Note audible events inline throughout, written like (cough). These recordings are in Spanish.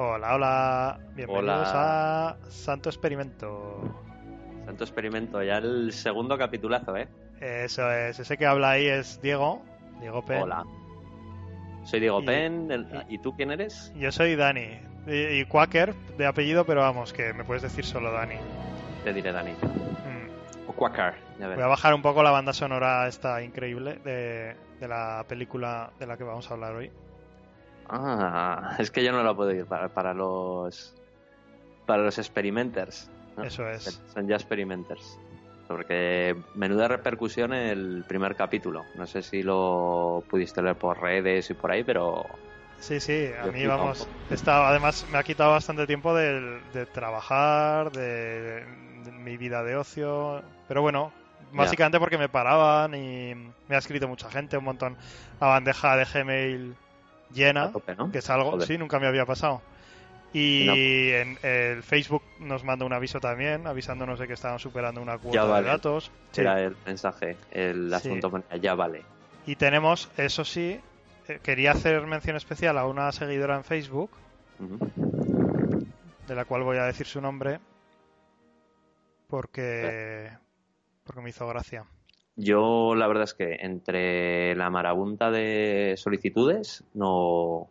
Hola, hola. Bienvenidos Hola. a Santo Experimento. Santo experimento, ya el segundo capitulazo, ¿eh? Eso es, ese que habla ahí es Diego, Diego Pen. Hola. Soy Diego Y- Pen, el- ¿y tú quién eres? Yo soy Dani. Y, y Quaker de apellido, pero vamos, que me puedes decir solo Dani. Te diré Dani. Mm. O Quacker, ya Voy a bajar un poco la banda sonora esta increíble de, de la película de la que vamos a hablar hoy. Ah, es que yo no lo puedo ir para, para los para los experimenters. ¿no? Eso es. Son ya experimenters. Porque menuda repercusión el primer capítulo. No sé si lo pudiste leer por redes y por ahí, pero Sí, sí, a mí vamos, está, además me ha quitado bastante tiempo de, de trabajar, de, de mi vida de ocio, pero bueno, básicamente porque me paraban y me ha escrito mucha gente, un montón, la bandeja de Gmail llena, a tope, ¿no? que es algo, Joder. sí, nunca me había pasado. Y No. en el Facebook nos manda un aviso también, avisándonos de que estaban superando una cuota vale. de datos. Sí. Era el mensaje, el asunto ya vale. Y tenemos, eso sí, eh, quería hacer mención especial a una seguidora en Facebook, de la cual voy a decir su nombre porque porque me hizo gracia. Yo la verdad es que entre la marabunta de solicitudes no, o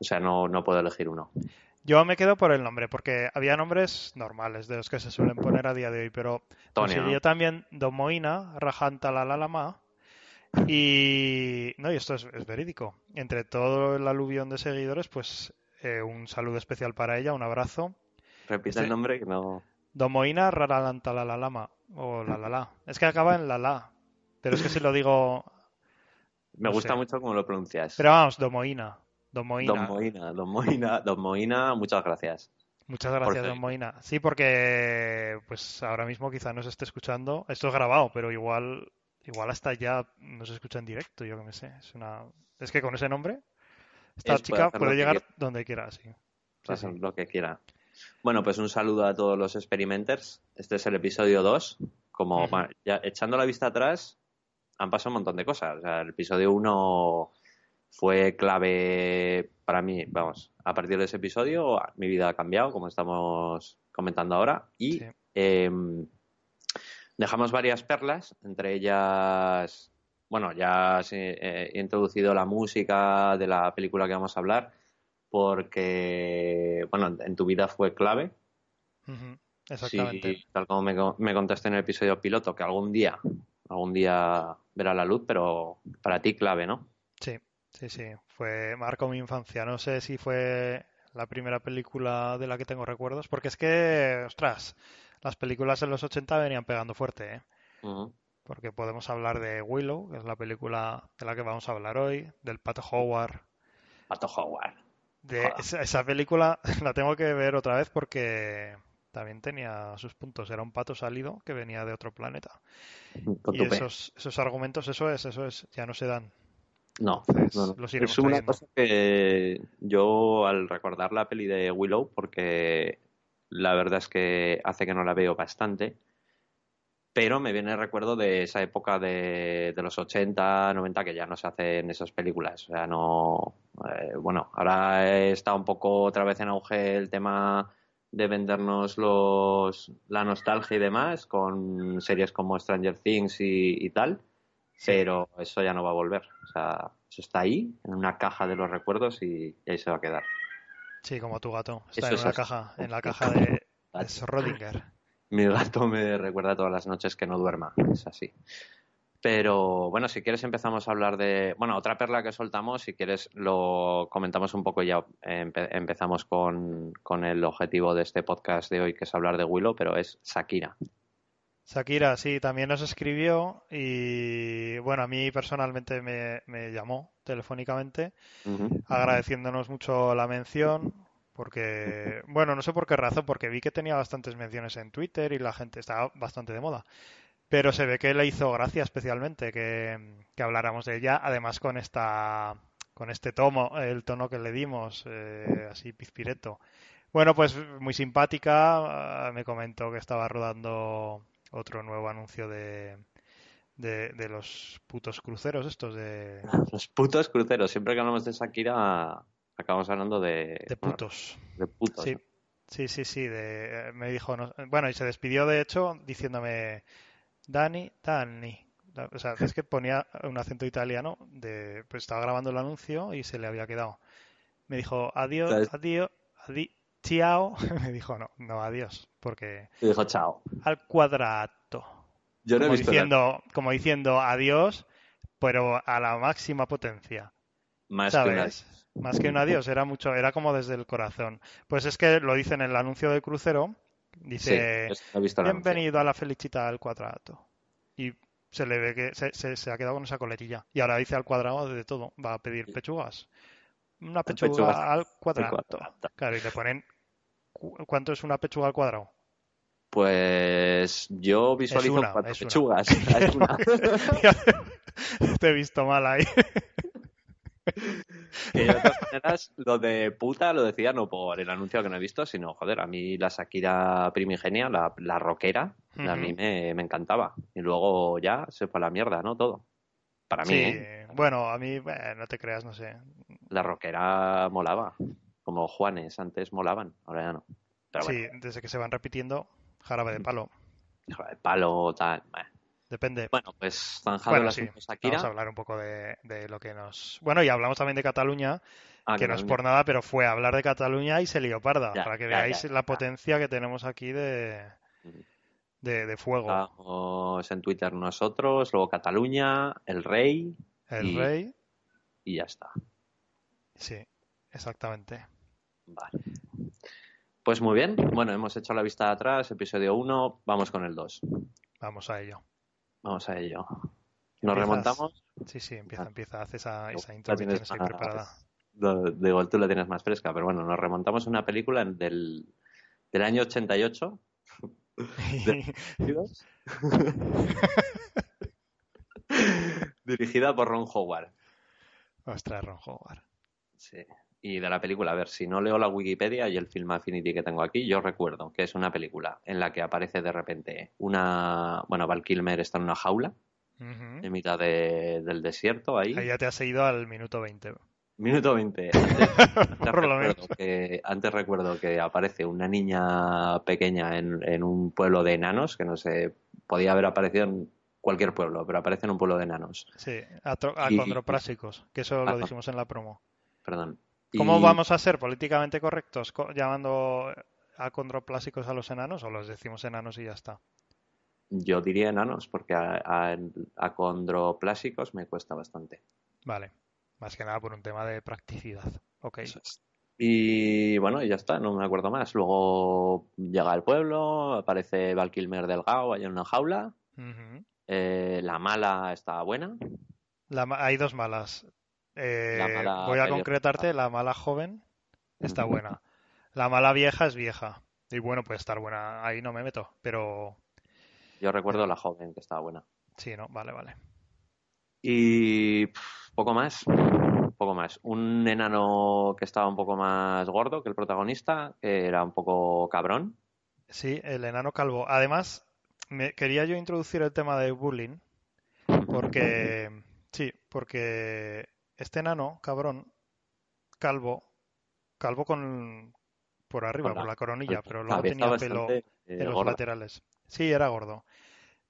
sea, no, no puedo elegir uno. Yo me quedo por el nombre porque había nombres normales de los que se suelen poner a día de hoy, pero Tonio, consiguió ¿no? también Domoina, Rajanta la la lama y no, y esto es, es verídico. Entre todo el aluvión de seguidores, pues eh, un saludo especial para ella, un abrazo. Repite Este- el nombre que no. Domoina Raralanta la la lama o la la la. Es que acaba en la la, pero es que si lo digo, Me no gusta sé. mucho cómo lo pronuncias. pero vamos, Domoina, Domoina. Don Moina, Don Moina, Don Moina, muchas gracias. Muchas gracias, don. Moina. Sí, porque pues ahora mismo quizá no se esté escuchando. Esto es grabado, pero igual, igual hasta ya no se escucha en directo, yo que me sé. Es una, es que con ese nombre, esta Es- chica puede llegar quiera. donde quiera, sí. Sí, sí. Lo que quiera. Bueno, pues un saludo a todos los experimenters. Este es el episodio 2. Como ya echando la vista atrás, han pasado un montón de cosas. O sea, el episodio 1 fue clave para mí. Vamos, a partir de ese episodio mi vida ha cambiado, como estamos comentando ahora. Y Sí. eh, dejamos varias perlas, entre ellas, bueno, ya eh, he introducido la música de la película que vamos a hablar, porque, bueno, en tu vida fue clave. Exactamente. Sí, tal como me, me contaste en el episodio piloto, que algún día, algún día verá la luz, pero para ti clave, ¿no? Sí, sí, sí. Fue, marcó mi infancia. No sé si fue la primera película de la que tengo recuerdos, porque es que, ostras, las películas en los 80 venían pegando fuerte, ¿eh? Porque podemos hablar de Willow, que es la película de la que vamos a hablar hoy, del Pato Howard. Pato Howard. De esa película (laughs) la tengo que ver otra vez porque también tenía sus puntos. Era un pato salido que venía de otro planeta. Con Y esos, esos argumentos, eso es, eso es, ya no se dan. No, Entonces, no, no. los Es una trayendo. cosa que yo al recordar la peli de Willow, porque la verdad es que hace que no la veo bastante, pero me viene el recuerdo de esa época de, de los 80, 90 que ya no se hacen esas películas. O sea, no. eh, bueno, ahora está un poco otra vez en auge el tema de vendernos los, la nostalgia y demás con series como Stranger Things y, y tal pero eso ya no va a volver. O sea, eso está ahí, en una caja de los recuerdos y, y ahí se va a quedar. Sí, como tu gato. Está Eso en una caja, en la caja de, de Schrödinger. Mi gato me recuerda todas las noches que no duerma, es así. Pero bueno, si quieres empezamos a hablar de... Bueno, otra perla que soltamos, si quieres lo comentamos un poco y ya empezamos con, con, el objetivo de este podcast de hoy, que es hablar de Willow, pero es Shakira. Shakira, sí, también nos escribió y bueno, a mí personalmente me, llamó telefónicamente agradeciéndonos mucho la mención porque, bueno, no sé por qué razón, porque vi que tenía bastantes menciones en Twitter y la gente estaba bastante de moda. Pero se ve que le hizo gracia especialmente que, habláramos de ella, además con esta con este tomo, el tono que le dimos, eh, así pizpireto. Bueno, pues muy simpática, me comentó que estaba rodando otro nuevo anuncio de, de, los putos cruceros estos de... (laughs) Los putos cruceros, siempre que hablamos de Shakira acabamos hablando de... De putos. De putos. Sí, sí, sí, sí me dijo... bueno, y se despidió de hecho diciéndome Dani, Dani. O sea, es que ponía un acento italiano, de, pues estaba grabando el anuncio y se le había quedado. Me dijo, adiós, adiós, adiós, chao. Me dijo, no, no, adiós, porque... Me dijo, chao. Al cuadrato. Yo no como he visto diciendo, Como diciendo adiós, pero a la máxima potencia. Más ¿sabes? que Más que un adiós, era mucho, era como desde el corazón. Pues es que lo dice en el anuncio de crucero, Dice, bienvenido a la felicita al cuadrado. Y se le ve que se, ha quedado con esa coletilla. Y ahora dice al cuadrado de todo. Va a pedir pechugas. Una pechuga al cuadrado. Claro, y le ponen... ¿Cuánto es una pechuga al cuadrado? Pues yo visualizo cuatro pechugas. (laughs) (laughs) Te he visto mal ahí. (laughs) Que de todas maneras, lo de puta lo decía no por el anuncio que no he visto, sino, joder, a mí la Shakira primigenia, la, la rockera, a mí me, encantaba. Y luego ya se fue a la mierda, ¿no? Todo. Para mí. ¿eh? bueno, a mí, no te creas, no sé. La rockera molaba. Como Juanes, antes molaban, ahora ya no. sí, desde que se van repitiendo, jarabe de (laughs) palo. Jarabe de palo, tal. Depende. Bueno, pues zanjado bueno, Vamos a hablar un poco de, lo que nos. Bueno, y hablamos también de Cataluña, ah, que no es por nada, pero fue hablar de Cataluña y se lió parda, para que veáis la potencia que tenemos aquí de, de, fuego. Estamos en Twitter nosotros, luego Cataluña, el rey. El rey. Y ya está. Sí, exactamente. Vale. Pues muy bien. Bueno, hemos hecho la vista de atrás, episodio 1, vamos con el 2. Vamos a ello. Vamos a ello. ¿Nos remontamos? Sí, sí, empieza, ah. empieza. Haz esa, esa intro que tienes ahí preparada. Digo, tú la tienes más fresca, pero bueno, nos remontamos a una película del, del año 88. (laughs) (laughs) Dirigida por Ron Howard. Ostras, Ron Howard. Sí y de la película. A ver, si no leo la Wikipedia y el Film Affinity que tengo aquí, yo recuerdo que es una película en la que aparece de repente una. Bueno, Val Kilmer está en una jaula en mitad del desierto ahí. Ahí ya te has ido al minuto 20. Minuto 20. (laughs) Antes, recuerdo, que, antes recuerdo que aparece una niña pequeña en, un pueblo de enanos, que no sé, podía haber aparecido en cualquier pueblo, pero aparece en un pueblo de enanos. Sí, acondroprásicos, que eso lo dijimos en la promo. Perdón. ¿Cómo vamos a ser políticamente correctos llamando acondroplásicos a los enanos o los decimos enanos y ya está? Yo diría enanos porque a, acondroplásicos me cuesta bastante. Vale, más que nada por un tema de practicidad. Ok. Y bueno, y ya está, no me acuerdo más. Luego llega al pueblo, aparece Val Kilmer delgado ahí en una jaula. Eh, la mala está buena. hay dos malas. Eh, voy a concretarte, la mala joven está buena. La mala vieja es vieja. Y bueno, puede estar buena. Ahí no me meto, pero... Yo recuerdo la joven que estaba buena. Sí, ¿no? Vale, vale. Y poco más. Poco más. Un enano que estaba un poco más gordo que el protagonista, que era un poco cabrón. Sí, el enano calvo. Además, me, quería yo introducir el tema de bullying. Porque... Sí, porque este enano, cabrón, calvo, calvo con por arriba, por la coronilla, pero luego tenía pelo eh, en los laterales. Sí, era gordo.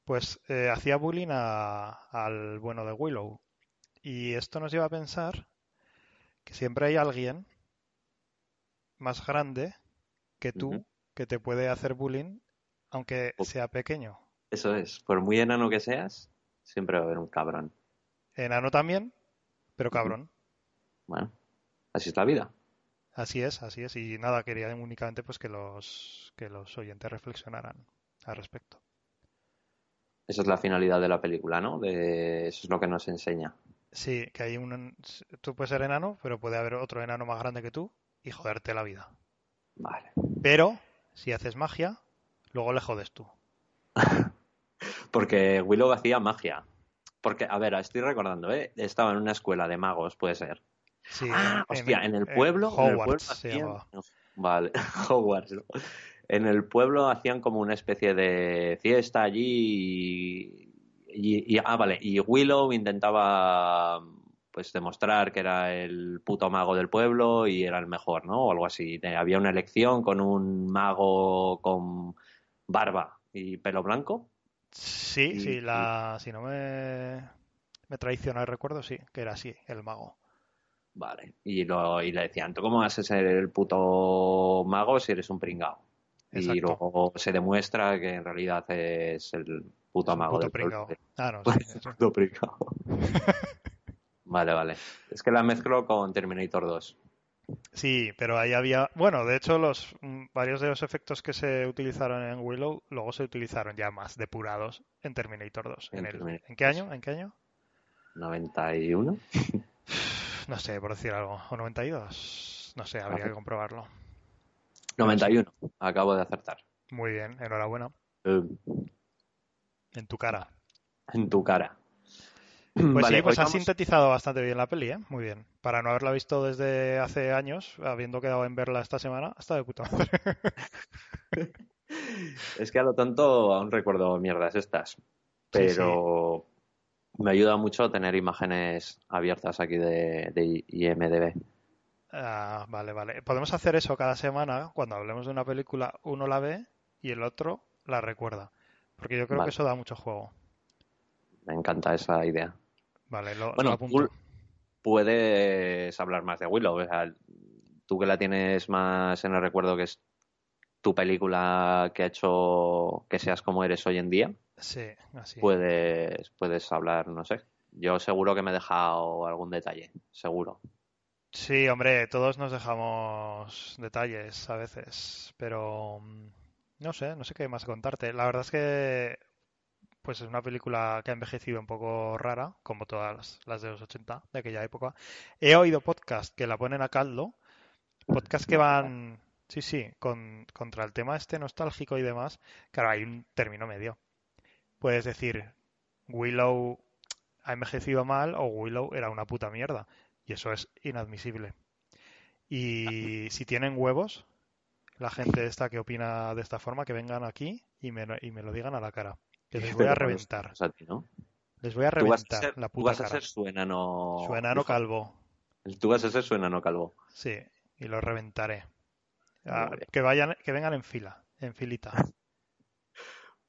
Pues eh, hacía bullying al bueno de Willow. Y esto nos lleva a pensar que siempre hay alguien más grande que tú que te puede hacer bullying, aunque sea pequeño. Eso es, por muy enano que seas, Siempre va a haber un cabrón. Enano también, pero cabrón. Bueno, así es la vida. Así es, así es. Y nada, quería únicamente pues que los, que los oyentes reflexionaran al respecto. Esa es la finalidad de la película, ¿no? De... Eso es lo que nos enseña. Sí, que hay un... Tú puedes ser enano, pero puede haber otro enano más grande que tú y joderte la vida. Vale. Pero, si haces magia, luego le jodes tú. (laughs) Porque Willow hacía magia. Porque, a ver, estoy recordando, ¿eh? Estaba en una escuela de magos, puede ser. Sí, ah, en- hostia, en, el en pueblo. en el pueblo hacían-. (laughs) Vale, Hogwarts. ¿no? En el pueblo hacían como una especie de fiesta allí y, y- y- ah, vale, y Willow intentaba pues demostrar que era el puto mago del pueblo y era el mejor, ¿no? O algo así. Había una elección con un mago con barba y pelo blanco. Sí, Y- sí, la, si no me, me traiciona el recuerdo, sí, que era así, el mago. Vale. Y, lo, y le decían, ¿tú cómo vas a ser el puto mago si eres un pringao? Y luego se demuestra que en realidad es el puto Es mago puto del pringao. Ah, no, (laughs) sí, sí. puto pringao. (laughs) vale, vale. Es que la mezclo con Terminator 2. Sí, pero ahí había, bueno, de hecho los mm, varios de los efectos que se utilizaron en Willow luego se utilizaron ya más depurados en Terminator 2. En ¿En, el- ¿en qué año? ¿En qué año? 91. (laughs) No sé, por decir algo. ¿O 92? No sé, habría que comprobarlo. 91. Acabo de acertar. Muy bien, enhorabuena. Eh, En tu cara. en tu cara. Pues Vale, sí, pues has vamos- sintetizado bastante bien la peli, ¿eh? Muy bien. Para no haberla visto desde hace años, habiendo quedado en verla esta semana, está de puta madre. (laughs) Es que a lo tonto aún recuerdo mierdas estas. Sí, Pero me ayuda mucho tener imágenes abiertas aquí de, de IMDB. Ah, vale, vale. Podemos hacer eso cada semana, cuando hablemos de una película, uno la ve y el otro la recuerda. Porque yo creo Vale. que eso da mucho juego. Me encanta esa idea. Vale, lo, Bueno, lo apunto. tú puedes hablar más de Willow. O sea, tú que la tienes más en el recuerdo que es tu película que ha hecho que seas como eres hoy en día, Sí, así. puedes, puedes hablar, no sé. Yo seguro que me he dejado algún detalle, seguro. Sí, hombre, todos nos dejamos detalles a veces, pero mm, no sé, no sé qué más contarte. La verdad es que pues es una película que ha envejecido un poco rara, como todas las, de los 80 de aquella época. He oído podcast que la ponen a caldo, podcast que van, sí, sí, con, contra el tema este nostálgico y demás. Claro, hay un término medio. Puedes decir, Willow ha envejecido mal o Willow era una puta mierda. Y eso es inadmisible. Y (laughs) si tienen huevos, la gente esta que opina de esta forma, que vengan aquí y me, y me lo digan a la cara. Que les voy a reventar. ojos a ti, ¿no? Les voy a a reventar ser, la tú puta vas a cara. ser su enano. Su enano calvo. Tú vas a ser su enano calvo. Sí, y lo reventaré. Ah, que vayan, que vengan en fila, en filita. (laughs)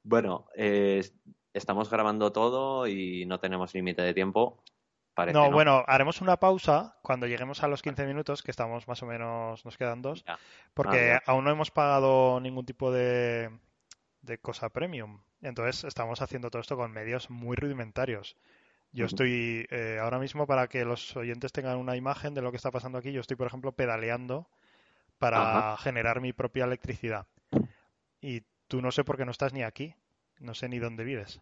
Bueno, eh, estamos grabando todo y no tenemos límite de tiempo. Parece, No, ¿no? bueno, haremos una pausa cuando lleguemos a los 15 minutos, que estamos más o menos, nos quedan dos, Ya. porque Ah, aún no hemos pagado ningún tipo de, de cosa premium. Entonces estamos haciendo todo esto con medios muy rudimentarios. Yo estoy eh, ahora mismo, para que los oyentes tengan una imagen de lo que está pasando aquí, yo estoy, por ejemplo, pedaleando para generar mi propia electricidad. Y tú no sé por qué no estás ni aquí. No sé ni dónde vives.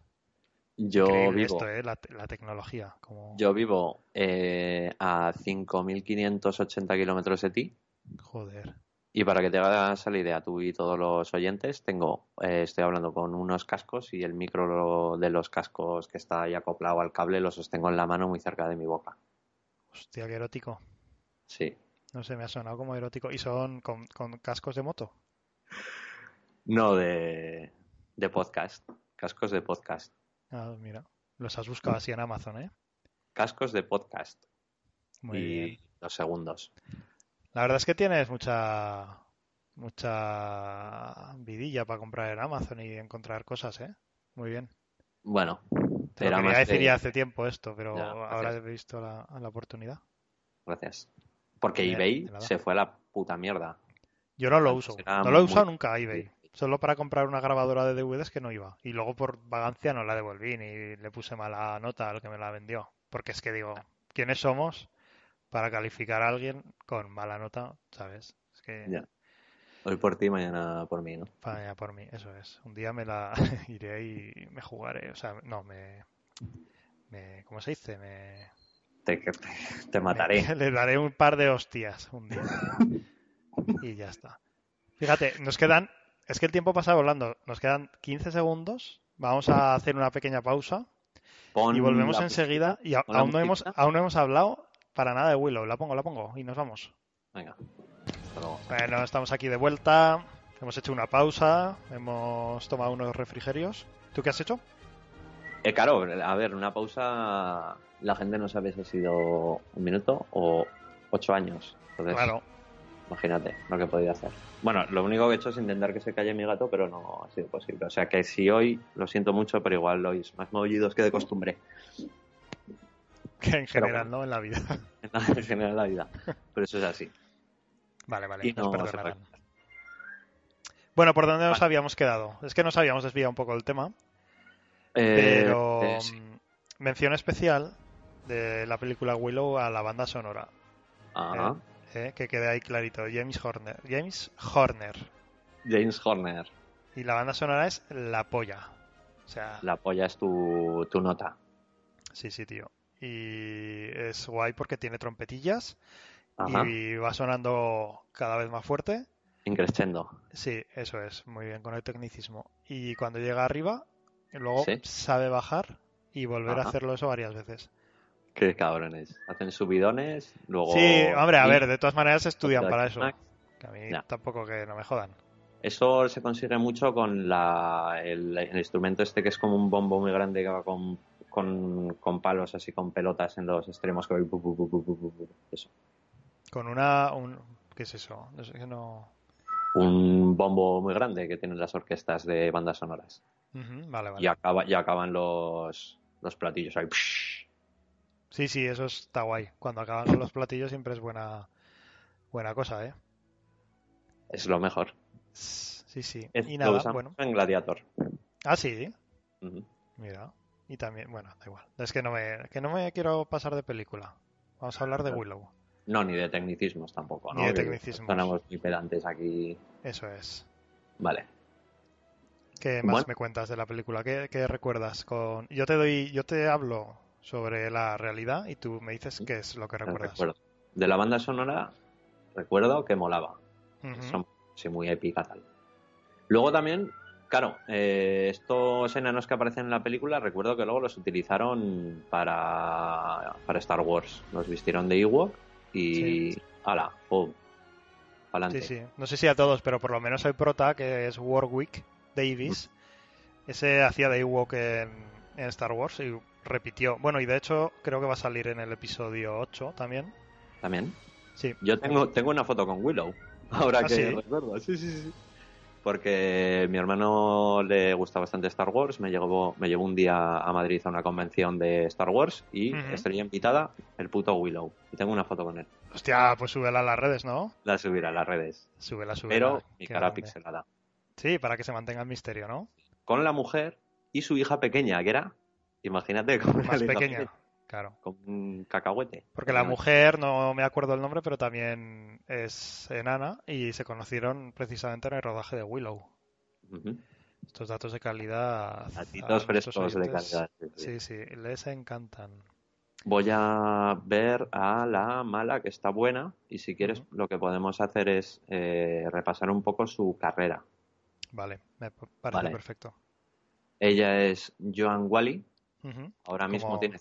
Yo Increíble vivo, esto, ¿eh? La, te- la tecnología. Como... yo vivo eh, a 5.580 kilómetros de ti. Joder. Y para que te hagas la idea, tú y todos los oyentes, tengo, eh, estoy hablando con unos cascos y el micro de los cascos que está ahí acoplado al cable lo sostengo en la mano muy cerca de mi boca. Hostia, qué erótico. Sí. No sé, me ha sonado como erótico. ¿Y son con, con cascos de moto? No de, de podcast. Cascos de podcast. Ah, mira. Los has buscado así en Amazon, ¿eh? Cascos de podcast. Muy y bien. dos segundos. La verdad es que tienes mucha mucha vidilla para comprar en Amazon y encontrar cosas, ¿eh? Muy bien. Bueno, era quería decir de- ya hace tiempo esto, pero Ya, ahora he visto la, la oportunidad. Gracias. Porque eBay se fue a la puta mierda. Yo no lo uso. era No lo he muy- usado nunca eBay. Solo para comprar una grabadora de DVDs que no iba. Y luego por vagancia no la devolví ni le puse mala nota al que me la vendió. Porque es que digo, ¿quiénes somos para calificar a alguien con mala nota? ¿Sabes? Es que... Ya. Hoy por ti, mañana por mí, ¿no? Mañana por mí, eso es. Un día me la (laughs) iré y me jugaré. O sea, no, me... me ¿Cómo se dice? Me... Te, te, te mataré. me- (laughs) le daré un par de hostias un día. (laughs) y ya está. Fíjate, nos quedan... Es que el tiempo pasa volando. Nos quedan 15 segundos. Vamos a hacer una pequeña pausa. Pon Y volvemos enseguida. Y a- aún no, hemos, aún no hemos hablado para nada de Willow. La pongo, la pongo. Y nos vamos. Venga. Hasta luego. Bueno, estamos aquí de vuelta. Hemos hecho una pausa. Hemos tomado unos refrigerios. ¿Tú qué has hecho? Eh, claro, a ver, una pausa. La gente no sabe si ha sido un minuto o ocho años. Entonces, Claro. imagínate lo que podía hacer. Bueno, lo único que he hecho es intentar que se calle mi gato, pero no ha sido posible. O sea que si hoy, lo siento mucho, pero igual lo oís más movidos que de costumbre. (laughs) Que en general, bueno. ¿no? En la vida. (laughs) en general la vida. Pero eso es así. Vale, vale. Y no. Bueno, ¿por dónde nos Vale. habíamos quedado? Es que nos habíamos desviado un poco del tema. Eh, Pero eh, sí. mm, mención especial de la película Willow a la banda sonora. Ajá. ¿eh? Que quede ahí clarito. James Horner. James Horner. James Horner. Y la banda sonora es La Polla. O sea, La polla es tu, tu nota. sí, sí, tío. Y es guay porque tiene trompetillas Ajá. y va sonando cada vez más fuerte. Increscendo. Sí, eso es, muy bien con el tecnicismo. Y cuando llega arriba, luego Sí. sabe bajar y volver a hacerlo eso varias veces. Qué cabrones. Hacen subidones, luego... Sí, hombre, a ver, de todas maneras estudian para eso. Que a mí tampoco que no me jodan. Eso se consigue mucho con la, el, el instrumento este que es como un bombo muy grande que va con, con, con palos así, con pelotas en los extremos. Que. Eso. Con una... Un... ¿Qué es eso? No sé, que no... Un bombo muy grande que tienen las orquestas de bandas sonoras. Ujú, vale, vale. Y, acaba, y acaban los, los platillos ahí. Sí, sí, eso está guay. Cuando acaban con los platillos siempre es buena, buena cosa, ¿eh? Es lo mejor. Sí, sí. Es- Y lo nada, usamos bueno. en Gladiator. Ah, sí, mira. Y también, bueno, da igual. Es que no me, que no me quiero pasar de película. Vamos a hablar de Willow. No, ni de tecnicismos tampoco. Ni ¿no? de Que tecnicismos. Sonamos muy pedantes aquí. Eso es. Vale. ¿Qué más Bueno. me cuentas de la película? ¿Qué, qué recuerdas? Con... Yo te doy, yo te hablo sobre la realidad y tú me dices qué es lo que recuerdas. Recuerdo. De la banda sonora, recuerdo que molaba. Son sí, muy épica tal. Luego también, claro, eh, estos enanos que aparecen en la película, recuerdo que luego los utilizaron para, para Star Wars. Los vistieron de Ewok y. Sí. ¡Hala! ¡Pum! Pa'lante. Sí, sí. No sé si a todos, pero por lo menos el prota, que es Warwick Davis, ese hacía de Ewok en, en Star Wars y repitió. Bueno, y de hecho creo que va a salir en el episodio 8 también. También. Sí. Yo tengo, tengo una foto con Willow. (laughs) Ahora ¿Ah, que sí? recuerdo. Sí, sí, sí. Porque mi hermano le gusta bastante Star Wars. Me llevó, me llevó un día a Madrid a una convención de Star Wars y Ujú. estrella invitada el puto Willow. Y tengo una foto con él. Hostia, pues súbela a las redes, ¿no? La subiré a las redes. Súbela, súbela. Pero mi Qué cara grande. pixelada. Sí, para que se mantenga el misterio, ¿no? Con la mujer y su hija pequeña, que era, imagínate, como Más pequeña, claro. Con un cacahuete. Porque la mujer, no me acuerdo el nombre, pero también es enana y se conocieron precisamente en el rodaje de Willow. Estos datos de calidad. Datitos frescos nuestros de oyentes, calidad. sí, sí. Les encantan. Voy a ver a la mala, que está buena, y si quieres, lo que podemos hacer es eh, repasar un poco su carrera. Vale, me parece Vale. perfecto. Ella es Joan Wally, ahora mismo Como- tiene,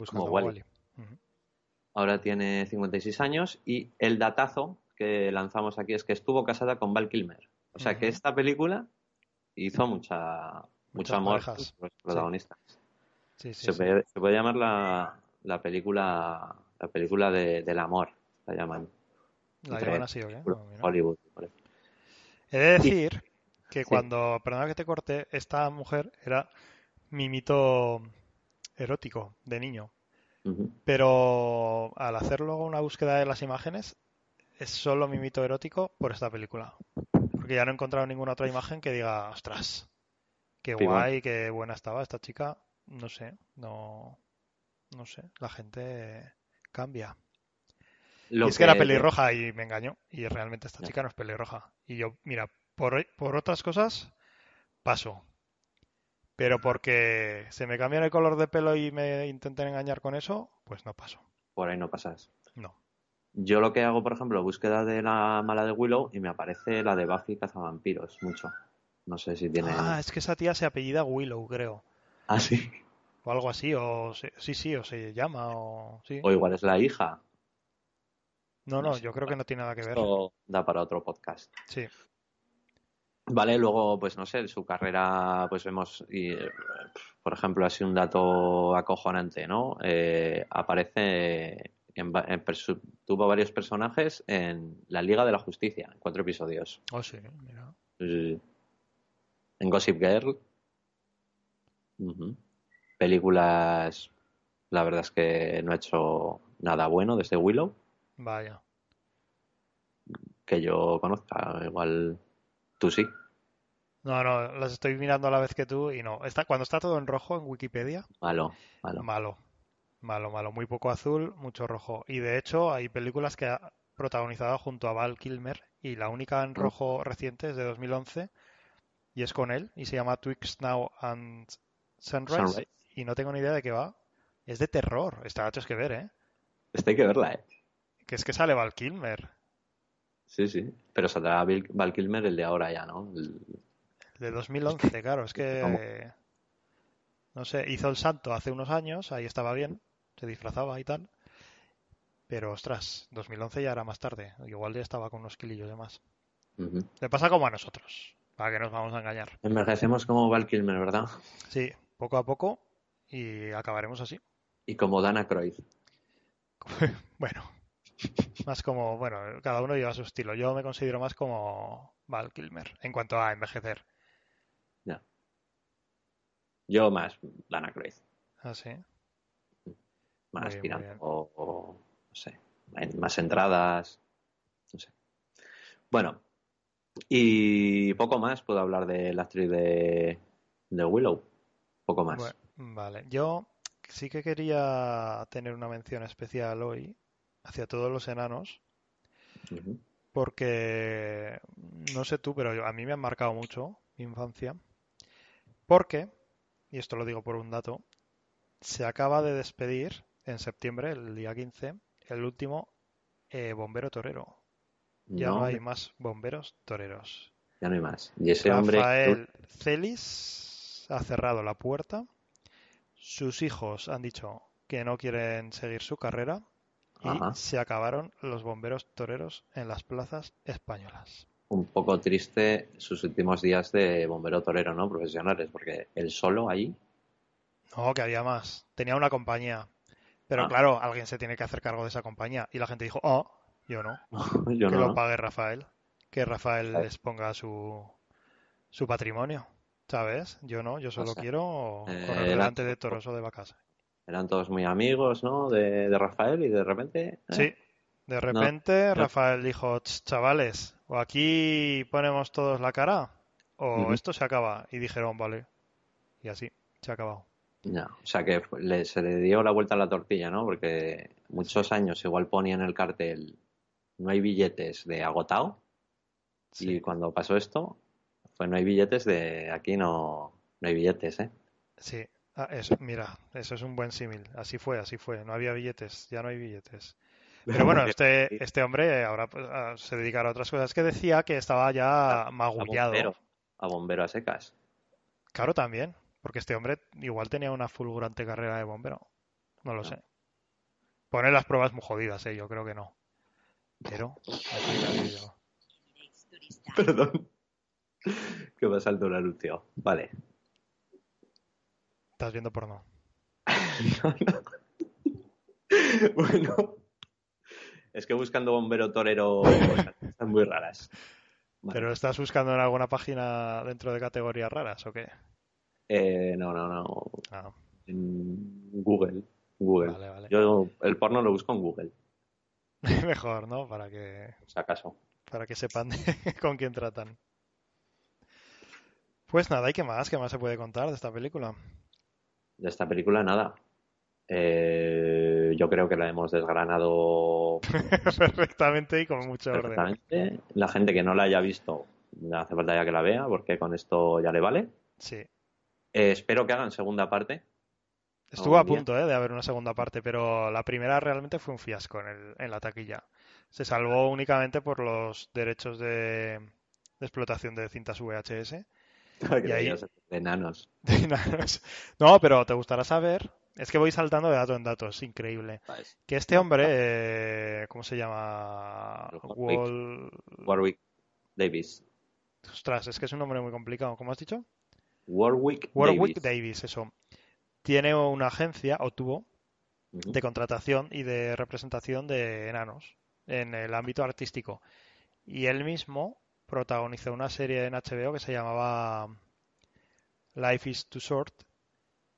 Buscando Wall-E. Wall-E. Ujú. ahora tiene 56 años, y el datazo que lanzamos aquí es que estuvo casada con Val Kilmer. O sea que esta película hizo mucha, mucho amor por los protagonistas. Sí, sí, se, sí. puede, se puede llamar la, la película la película de- del amor, la llaman. La entre llaman así. Hollywood. He de decir que cuando, perdona que te corte, esta mujer era mi mito erótico de niño. Pero al hacer luego una búsqueda de las imágenes, es solo mi mito erótico por esta película. Porque ya no he encontrado ninguna otra imagen que diga, ostras, qué guay, qué buena estaba esta chica. No sé, no, no sé, la gente cambia. Lo y es que era pelirroja y me engañó. Y realmente esta chica no es pelirroja. Y yo, mira, por, por otras cosas, paso. Pero porque se me cambia el color de pelo y me intenten engañar con eso, pues no paso. Por ahí no pasas. No. Yo lo que hago, por ejemplo, búsqueda de la mala de Willow y me aparece la de Buffy Cazavampiros, mucho. No sé si tiene... Ah, es que esa tía se apellida Willow, creo. Ah, sí. O algo así, o se- sí, sí, o se llama, o sí. O igual es la hija. No, no yo creo que no tiene nada que ver. Esto da para otro podcast. Sí. Vale, luego, pues no sé, su carrera, pues vemos, y, eh, por ejemplo, así un dato acojonante, ¿no? Eh, aparece, en, tuvo varios personajes en la Liga de la Justicia, en cuatro episodios. Oh, sí, mira. En Gossip Girl. Películas, la verdad es que no ha hecho nada bueno desde Willow, Vaya. que yo conozca. Igual tú sí. No, no, las estoy mirando a la vez que tú y no. Está, cuando está todo en rojo en Wikipedia, Malo, malo. malo. Malo, malo. Muy poco azul, mucho rojo. Y de hecho, hay películas que ha protagonizado junto a Val Kilmer y la única en rojo reciente es de 2011 y es con él y se llama Twixt Now and Sunrise, Sunrise. y no tengo ni idea de qué va. Es de terror. Esta es que ver, ¿eh? Esta hay que verla, ¿eh? Que es que sale Val Kilmer. Sí, sí. Pero saldrá Bill- Val Kilmer el de ahora ya, ¿no? El- De 2011, (laughs) claro, es que no sé, hizo el santo hace unos años, ahí estaba bien, se disfrazaba y tal. Pero ostras, 2011 ya era más tarde, igual ya estaba con unos kilillos de más. Le pasa como a nosotros, para que nos vamos a engañar. Envejecemos como Val Kilmer, ¿verdad? Sí, poco a poco y acabaremos así. Y como Dana Croyd. (laughs) Bueno, más como, bueno, cada uno lleva su estilo. Yo me considero más como Val Kilmer en cuanto a envejecer. Ya. Yo más. Más Muy bien, muy tirando. bien. O, o, no sé. Más entradas. No sé. Bueno. Y poco más puedo hablar de la actriz de, de Willow. Poco más. Bueno, vale, yo sí que quería tener una mención especial hoy hacia todos los enanos, porque no sé tú, pero a mí me han marcado mucho mi infancia, porque, y esto lo digo por un dato, se acaba de despedir en septiembre, el día 15, el último eh, bombero torero. Ya no, No, hay más bomberos toreros. ya no hay más. Y ese hombre. Rafael Celis ha cerrado la puerta. Sus hijos han dicho que no quieren seguir su carrera y Ajá. se acabaron los bomberos toreros en las plazas españolas. un poco triste sus últimos días de bombero torero, ¿no? Profesionales, porque él solo ahí, No, que había más. Tenía una compañía. Pero Ah. claro, alguien se tiene que hacer cargo de esa compañía. Y la gente dijo, oh, yo no. (laughs) yo que no. lo pague Rafael. Que Rafael Claro. les ponga su, su patrimonio. ¿Sabes? Yo no, yo solo sea, quiero eh, correr delante de toros o de vacas. Eran todos muy amigos, ¿no? De, de Rafael y de repente. eh, Sí, de repente Rafael dijo, "Ch, chavales, o aquí ponemos todos la cara, o esto se acaba. Y dijeron, vale. Y así, se ha acabado. ya. O sea que le- se le dio la vuelta a la tortilla, ¿no? Porque muchos años igual ponía en el cartel no hay billetes de agotado Sí, y cuando pasó esto, pues no hay billetes de aquí no, no hay billetes, ¿eh? sí. Ah, eso, mira, eso es un buen símil. Así fue, así fue. No había billetes, ya no hay billetes. Pero bueno, este, (laughs) este hombre ahora pues, ah, se dedicará a otras cosas. Que decía que estaba ya a magullado. bombero, a bombero a secas. Claro, también. Porque este hombre igual tenía una fulgurante carrera de bombero. No lo No. sé. Pone las pruebas muy jodidas, ¿eh? Yo creo que no. Pero... Perdón. (laughs) que me el anuncio. Vale. Estás viendo porno. (laughs) No, no. Bueno. Es que buscando bombero torero están muy raras. Vale. ¿Pero estás buscando en alguna página dentro de categorías raras o qué? Eh, no, no, no. Ah, En Google. Google. vale, vale. Yo el porno lo busco en Google, (laughs) Mejor, ¿no? Para que, si acaso. para que sepan (laughs) con quién tratan. Pues nada, ¿y qué más? ¿Qué más se puede contar de esta película? De esta película nada. Eh, yo creo que la hemos desgranado (laughs) perfectamente y con mucho orden. La gente que no la haya visto, hace falta ya que la vea, porque con esto ya le vale. Sí. Eh, espero que hagan segunda parte. Estuvo a punto eh, de haber una segunda parte, pero la primera realmente fue un fiasco en, la taquilla. Se salvó únicamente por los derechos de, explotación de cintas VHS. Y ahí... De enanos. (laughs) De enanos. No, pero te gustará saber. Es que voy saltando de dato en dato, es increíble. Que este hombre, eh, ¿cómo se llama? Warwick Davis. Ostras, es que es un nombre muy complicado. ¿Cómo has dicho? Warwick, Warwick Davis. eso. Tiene una agencia, o tuvo, de contratación y de representación de enanos en el ámbito artístico. Y él mismo protagonizó una serie en HBO que se llamaba Life is Too Short.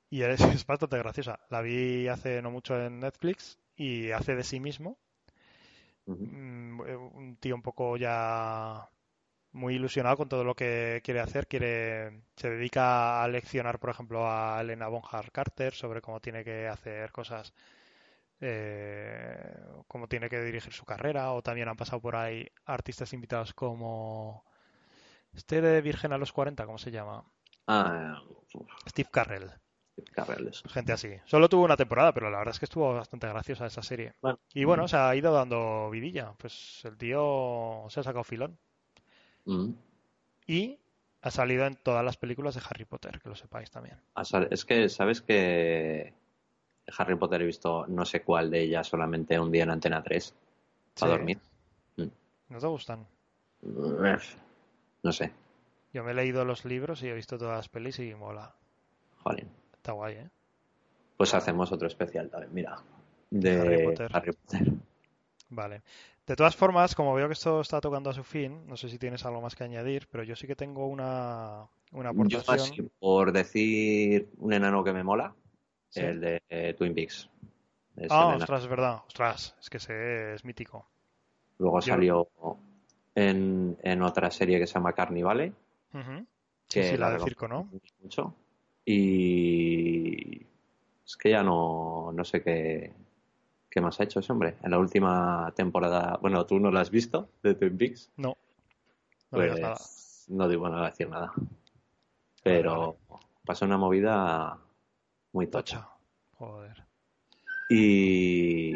Y es, (laughs) es bastante graciosa. La vi hace no mucho en Netflix y hace de sí mismo. Mm, un tío un poco ya muy ilusionado con todo lo que quiere hacer. Quiere, se dedica a leccionar, por ejemplo, a Elena Bonham Carter sobre cómo tiene que hacer cosas, eh, cómo tiene que dirigir su carrera. O también han pasado por ahí artistas invitados como este de Virgen a los 40, ¿cómo se llama? Ah, Steve Carrell. Steve Carrell Gente así. Solo tuvo una temporada, pero la verdad es que estuvo bastante graciosa esa serie. Y bueno, se ha ido dando vidilla. Pues el tío se ha sacado filón. Mm. Y ha salido en todas las películas de Harry Potter, que lo sepáis también. Es que, ¿sabes que Harry Potter he visto no sé cuál de ellas solamente un día en Antena 3 para dormir? Mm. ¿No te gustan? No sé. Yo me he leído los libros y he visto todas las pelis y mola. Joder. Está guay, ¿eh? Pues hacemos otro especial también, mira. De Harry Potter. Harry Potter. Vale. De todas formas, como veo que esto está tocando a su fin, no sé si tienes algo más que añadir, pero yo sí que tengo una, una aportación. por decir un enano que me mola, el de eh, Twin Peaks. ah, ostras, es verdad. Ostras, es que ese es mítico. Luego salió en, en, otra serie que se llama Carnivale. Sí, sí, la de circo, ¿no? Mucho. Y es que ya no, no sé qué, ¿Qué más ha hecho ese hombre? En la última temporada, bueno, tú no la has visto de Twin Peaks. No. No pues, nada. No digo, no decir nada. Pero pasó una movida muy tocha. Joder. Y,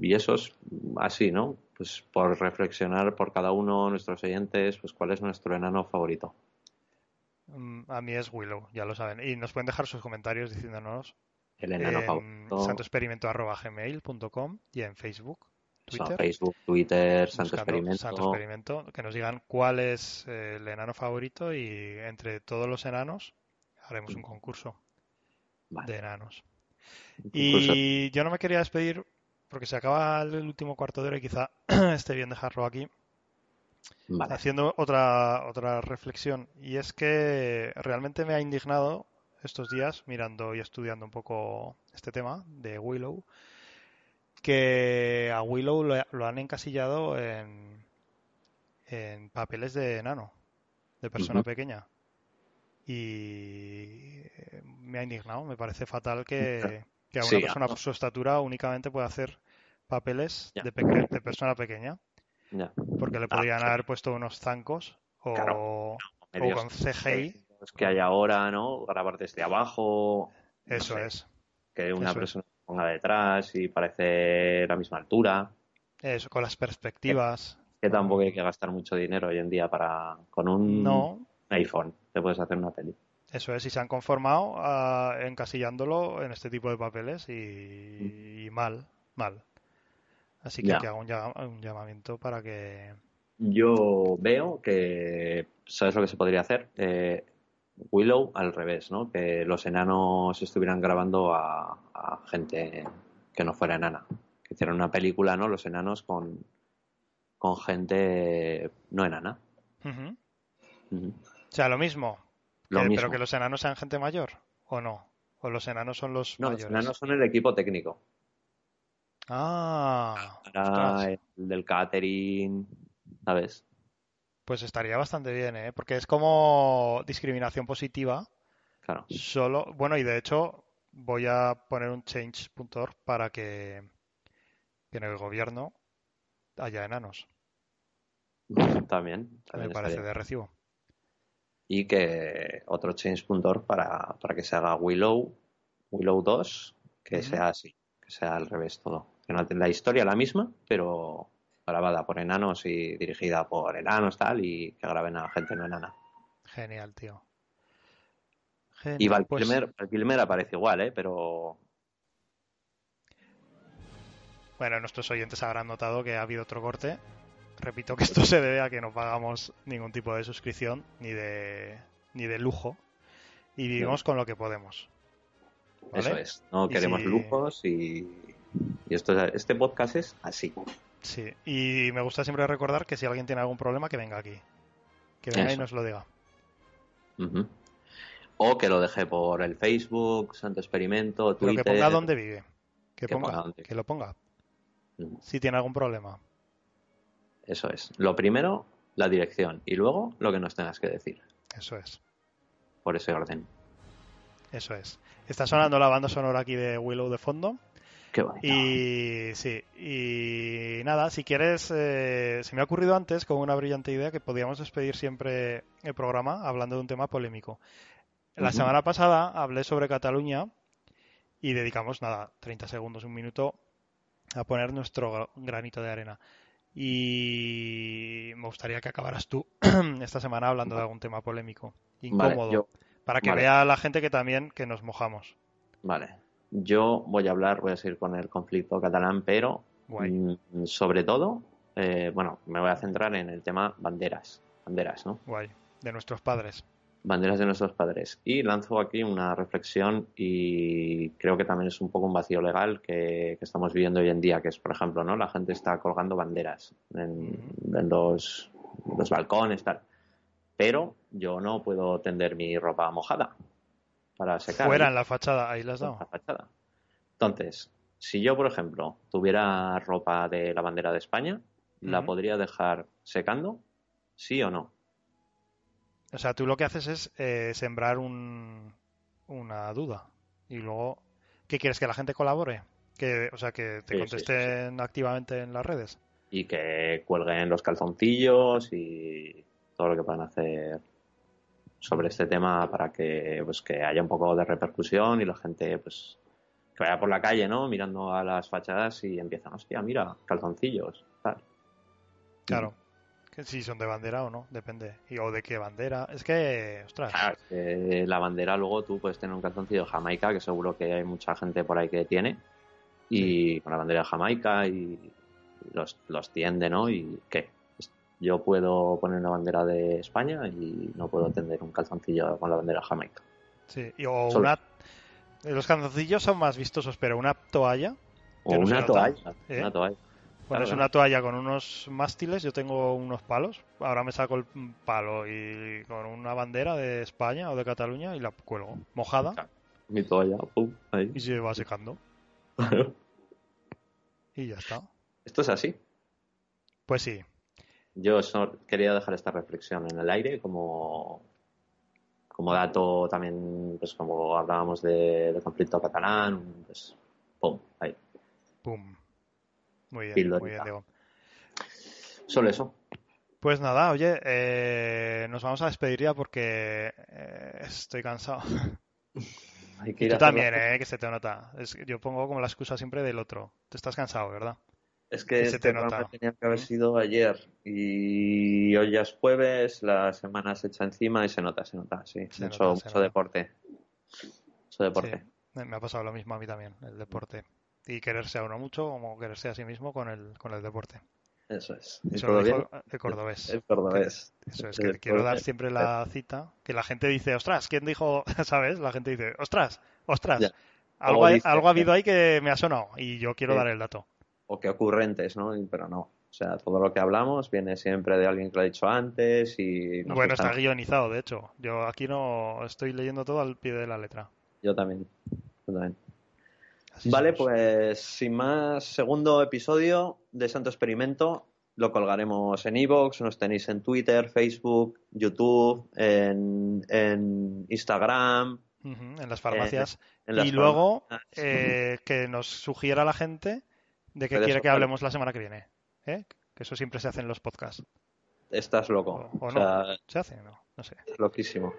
y eso es así, ¿no? Pues por reflexionar por cada uno, nuestros oyentes, pues cuál es nuestro enano favorito. Mm, a mí es Willow, ya lo saben. Y nos pueden dejar sus comentarios diciéndonos el enano santoexperimento.gmail.com y en Facebook, Twitter. Facebook, Twitter, Santo Experimento. Santo Experimento. Que nos digan cuál es el enano favorito y entre todos los enanos haremos un concurso de enanos. Y yo no me quería despedir porque se acaba el último cuarto de hora y quizá (clears throat) esté bien dejarlo aquí. Haciendo otra, otra reflexión. Y es que realmente me ha indignado estos días mirando y estudiando un poco este tema de Willow, que a Willow lo, han encasillado en, en papeles de enano, de persona pequeña. Y me ha indignado, me parece fatal que, a una persona por su estatura únicamente pueda hacer papeles de, de, persona pequeña. Porque le podrían haber puesto unos zancos o, o con CGI que hay ahora, ¿no? Grabar desde abajo. Eso es. Que una persona se ponga detrás y parece la misma altura. Eso, con las perspectivas. Que, tampoco hay que gastar mucho dinero hoy en día para. Con un iPhone te puedes hacer una peli. Eso es, y se han conformado ah, encasillándolo en este tipo de papeles y, mal, mal. Así que, hago un, llamamiento para que. Yo veo que. ¿Sabes lo que se podría hacer? Eh, Willow al revés, ¿no? Que los enanos estuvieran grabando a, gente que no fuera enana. Que hicieran una película, ¿no? Los enanos con, con gente no enana. O sea, lo mismo. Pero que los enanos sean gente mayor, ¿o no? ¿O los enanos son los no, mayores? los enanos son el equipo técnico. Ah. el del catering, ¿sabes? Pues estaría bastante bien, ¿eh? Porque es como discriminación positiva. Claro. Solo, bueno, y de hecho voy a poner un change.org para que, que en el gobierno haya enanos. También. Me parece de recibo. Y que otro change.org para, para que se haga Willow, Willow 2, que sea así, que sea al revés todo. Que no la historia la misma, pero grabada por enanos y dirigida por enanos tal y que graben a gente no enana. Genial, tío. y Val pues... aparece igual, ¿eh? Pero... Bueno, nuestros oyentes habrán notado que ha habido otro corte Repito que esto se debe a que no pagamos ningún tipo de suscripción ni de, ni de lujo y vivimos con lo que podemos. Eso es, no queremos lujos y, esto, este podcast es así. Sí, y me gusta siempre recordar que si alguien tiene algún problema, que venga aquí. Que venga y nos lo diga. O que lo deje por el Facebook, Santo Experimento, Twitter. que ponga dónde vive. Que, ponga, que lo ponga. Si tiene algún problema. Eso es. Lo primero, la dirección. Y luego, lo que nos tengas que decir. Eso es. Por ese orden. Eso es. Está sonando la banda sonora aquí de Willow de fondo. Qué. Y sí, y nada, si quieres, eh, se me ha ocurrido antes con una brillante idea que podíamos despedir siempre el programa hablando de un tema polémico. La semana pasada hablé sobre Cataluña y dedicamos, nada, 30 segundos, un minuto a poner nuestro granito de arena. Y me gustaría que acabaras tú (clears throat) esta semana hablando de algún tema polémico, incómodo, para que vea la gente que también que nos mojamos. Vale. Yo voy a hablar, voy a seguir con el conflicto catalán, pero mm, sobre todo, eh, bueno, me voy a centrar en el tema banderas. Banderas, ¿no? Guay. De nuestros padres banderas de nuestros padres. Y lanzo aquí una reflexión y creo que también es un poco un vacío legal que, estamos viviendo hoy en día, que es, por ejemplo, ¿no? La gente está colgando banderas en, los, los, balcones, tal. Pero yo no puedo tender mi ropa mojada para secar. Fuera en la fachada, ahí las dado. La fachada. Entonces, si yo, por ejemplo, tuviera ropa de la bandera de España, ¿la podría dejar secando? ¿Sí o no? O sea, tú lo que haces es eh, sembrar un, una duda y luego, ¿qué quieres? ¿Que la gente colabore? Que, o sea, que te contesten activamente en las redes. Y que cuelguen los calzoncillos y todo lo que puedan hacer sobre este tema para que pues que haya un poco de repercusión y la gente pues que vaya por la calle, ¿no? Mirando a las fachadas y empiezan, hostia, mira, calzoncillos, tal. Claro si son de bandera o no, depende. Y, o de qué bandera. Es que, ostras. la bandera luego tú puedes tener un calzoncillo de Jamaica, que seguro que hay mucha gente por ahí que tiene. Y con la bandera de Jamaica y los, los tiende, ¿no? Y qué. Yo puedo poner una bandera de España y no puedo tender un calzoncillo con la bandera de Jamaica. Sí, y, o una. Los calzoncillos son más vistosos, pero una toalla. O una toalla, ¿eh? una toalla. Bueno, es una toalla con unos mástiles, yo tengo unos palos, ahora me saco el palo y con una bandera de España o de Cataluña y la cuelgo, mojada. Mi toalla, pum, ahí. Y se va secando. y ya está. ¿Esto es así? Pues sí. Yo quería dejar esta reflexión en el aire como, como dato también, pues como hablábamos de, de conflicto catalán, pues pum, ahí. Pum. Muy bien, muy bien, Diego. Solo eso. Pues nada, oye, eh, nos vamos a despedir ya porque eh, estoy cansado. (laughs) Hay que ir Tú también, eh, que se te nota. yo pongo como la excusa siempre del otro. Te estás cansado, ¿verdad? Es que, se este te nota. tenía que haber sido ayer y hoy ya es jueves, la semana se echa encima y se nota, se nota, sí. Se mucho, mucho deporte. Mucho deporte. me ha pasado lo mismo a mí también, el deporte y quererse a uno mucho como quererse a sí mismo con el, con el deporte. Eso es. Eso lo dijo el cordobés. El cordobés. eso es, que quiero dar siempre la cita, que la gente dice, ostras, ¿quién dijo? (laughs) ¿Sabes? La gente dice, ostras, ostras. Algo, algo ha habido ahí que me ha sonado y yo quiero dar el dato. O que ocurrentes, ¿no? Pero no. O sea, todo lo que hablamos viene siempre de alguien que lo ha dicho antes y... Bueno, está guionizado, de hecho. Yo aquí no estoy leyendo todo al pie de la letra. Yo también. Yo también vale, pues sin más, segundo episodio de Santo Experimento. lo colgaremos en iVoox, nos tenéis en Twitter, Facebook, YouTube, en, en Instagram. en las farmacias. y luego eh, que nos sugiera la gente de qué quiere que hablemos la semana que viene. ¿eh? Que eso siempre se hace en los podcasts. Estás loco. O, no. ¿Se hace? No, no sé. Loquísimo.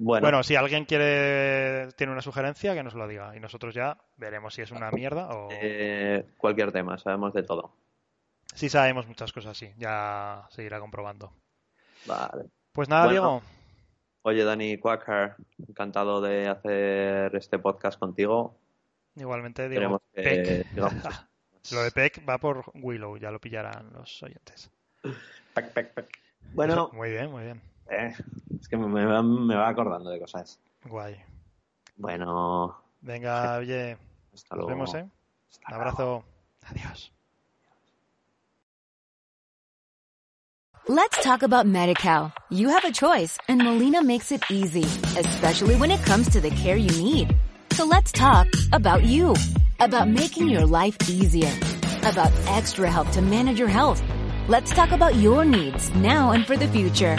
Bueno. bueno, si alguien quiere tiene una sugerencia, que nos lo diga. Y nosotros ya veremos si es una mierda o... Eh, cualquier tema, sabemos de todo. Sí sabemos muchas cosas, sí. Ya se irá comprobando. Vale. Pues nada, Diego. Oye, Dani Quacker, encantado de hacer este podcast contigo. Igualmente, digo, Peck. (laughs) lo de Peck va por Willow, ya lo pillarán los oyentes. Peck, Peck, Peck. Bueno. muy bien, muy bien. Eh, es que me, va, acordando de cosas. Guay. Bueno. Venga, oye. Hasta luego. Nos vemos, ¿eh? Un abrazo. Adiós. Let's talk about MediCal. You have a choice and Molina makes it easy, especially when it comes to the care you need. So let's talk about you, about making your life easier, about extra help to manage your health. Let's talk about your needs now and for the future.